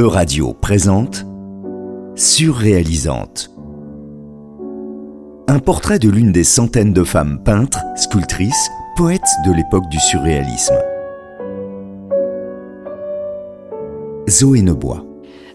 E-Radio présente Surréalisante. Un portrait de l'une des centaines de femmes peintres, sculptrices, poètes de l'époque du surréalisme. Zoé Nebois.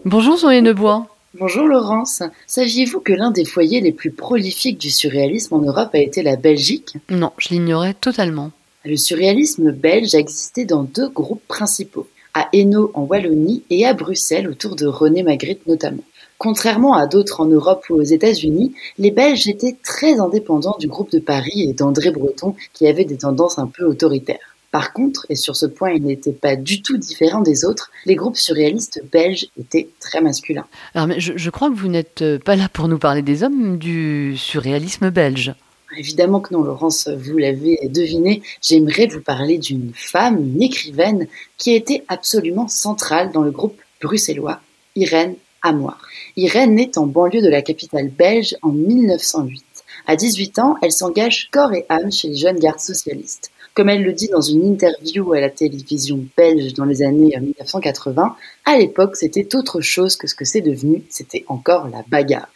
Bonjour Zoé Nebois. Bonjour Laurence. Saviez-vous que l'un des foyers les plus prolifiques du surréalisme en Europe a été la Belgique? Non, je l'ignorais totalement. Le surréalisme belge a existé dans deux groupes principaux, à Hainaut en Wallonie et à Bruxelles autour de René Magritte notamment. Contrairement à d'autres en Europe ou aux États-Unis, les Belges étaient très indépendants du groupe de Paris et d'André Breton qui avait des tendances un peu autoritaires. Par contre, et sur ce point il n'était pas du tout différent des autres, les groupes surréalistes belges étaient très masculins. Alors, je crois que vous n'êtes pas là pour nous parler des hommes du surréalisme belge. Évidemment que non, Laurence, vous l'avez deviné, j'aimerais vous parler d'une femme, une écrivaine, qui a été absolument centrale dans le groupe bruxellois, Irène Amoir. Irène naît en banlieue de la capitale belge en 1908. À 18 ans, elle s'engage corps et âme chez les jeunes gardes socialistes. Comme elle le dit dans une interview à la télévision belge dans les années 1980, à l'époque c'était autre chose que ce que c'est devenu, c'était encore la bagarre.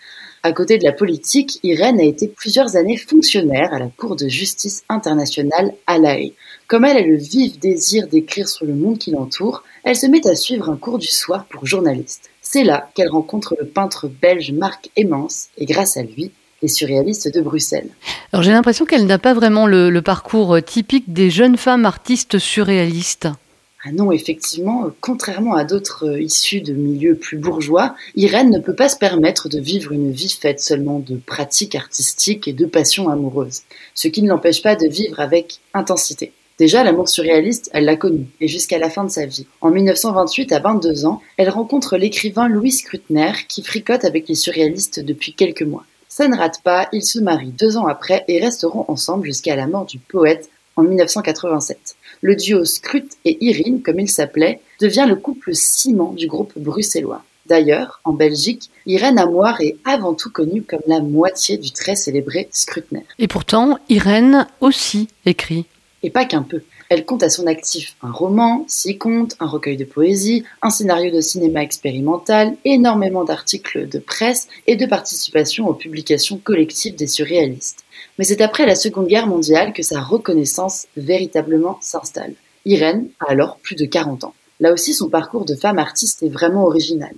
À côté de la politique, Irène a été plusieurs années fonctionnaire à la Cour de justice internationale à La Haye. Comme elle a le vif désir d'écrire sur le monde qui l'entoure, elle se met à suivre un cours du soir pour journaliste. C'est là qu'elle rencontre le peintre belge Marc Emmans et grâce à lui, les surréalistes de Bruxelles. Alors j'ai l'impression qu'elle n'a pas vraiment le, le parcours typique des jeunes femmes artistes surréalistes. Ah non, effectivement, contrairement à d'autres euh, issus de milieux plus bourgeois, Irène ne peut pas se permettre de vivre une vie faite seulement de pratiques artistiques et de passions amoureuses, ce qui ne l'empêche pas de vivre avec intensité. Déjà, l'amour surréaliste, elle l'a connu, et jusqu'à la fin de sa vie. En 1928, à 22 ans, elle rencontre l'écrivain Louis Scrutner, qui fricote avec les surréalistes depuis quelques mois. Ça ne rate pas, ils se marient deux ans après et resteront ensemble jusqu'à la mort du poète en 1987. Le duo Scrut et Irine, comme il s'appelait, devient le couple ciment du groupe bruxellois. D'ailleurs, en Belgique, Irène Amoir est avant tout connue comme la moitié du très célébré Scrutner. Et pourtant, Irène aussi écrit. Et pas qu'un peu. Elle compte à son actif un roman, six contes, un recueil de poésie, un scénario de cinéma expérimental, énormément d'articles de presse et de participation aux publications collectives des surréalistes. Mais c'est après la Seconde Guerre mondiale que sa reconnaissance véritablement s'installe. Irène a alors plus de 40 ans. Là aussi, son parcours de femme artiste est vraiment original.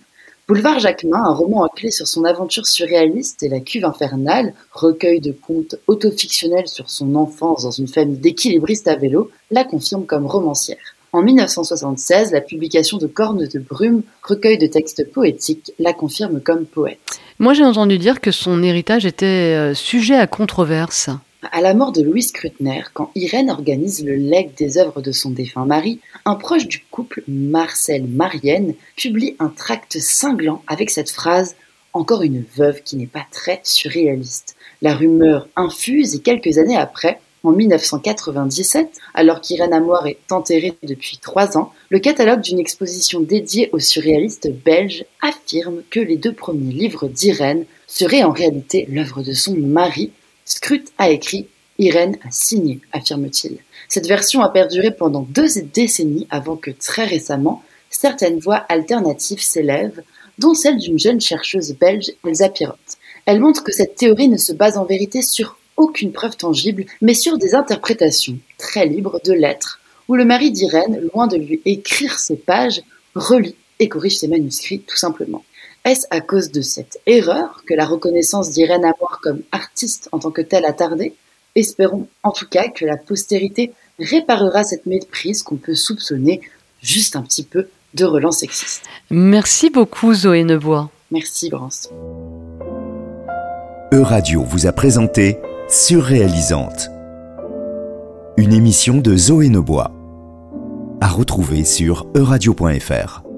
Boulevard Jacquemin, un roman à clé sur son aventure surréaliste et la cuve infernale, recueil de contes autofictionnels sur son enfance dans une famille d'équilibristes à vélo, la confirme comme romancière. En 1976, la publication de Cornes de brume, recueil de textes poétiques, la confirme comme poète. Moi j'ai entendu dire que son héritage était euh, sujet à controverse. À la mort de Louis Scrutner, quand Irène organise le legs des œuvres de son défunt mari, un proche du couple, Marcel Marienne, publie un tract cinglant avec cette phrase Encore une veuve qui n'est pas très surréaliste. La rumeur infuse et quelques années après, en 1997, alors qu'Irène Amoir est enterrée depuis trois ans, le catalogue d'une exposition dédiée aux surréalistes belges affirme que les deux premiers livres d'Irène seraient en réalité l'œuvre de son mari. Scrut a écrit, Irène a signé, affirme-t-il. Cette version a perduré pendant deux décennies avant que très récemment, certaines voix alternatives s'élèvent, dont celle d'une jeune chercheuse belge, Elsa Pirotte. Elle montre que cette théorie ne se base en vérité sur aucune preuve tangible, mais sur des interprétations très libres de lettres, où le mari d'Irène, loin de lui écrire ses pages, relit et corrige ses manuscrits tout simplement. Est-ce à cause de cette erreur que la reconnaissance d'Irène Amoir comme artiste en tant que telle a tardé Espérons en tout cas que la postérité réparera cette méprise qu'on peut soupçonner juste un petit peu de relance sexiste. Merci beaucoup Zoé Nebois. Merci Brance. E-Radio vous a présenté Surréalisante. Une émission de Zoé Nobois. À retrouver sur euradio.fr.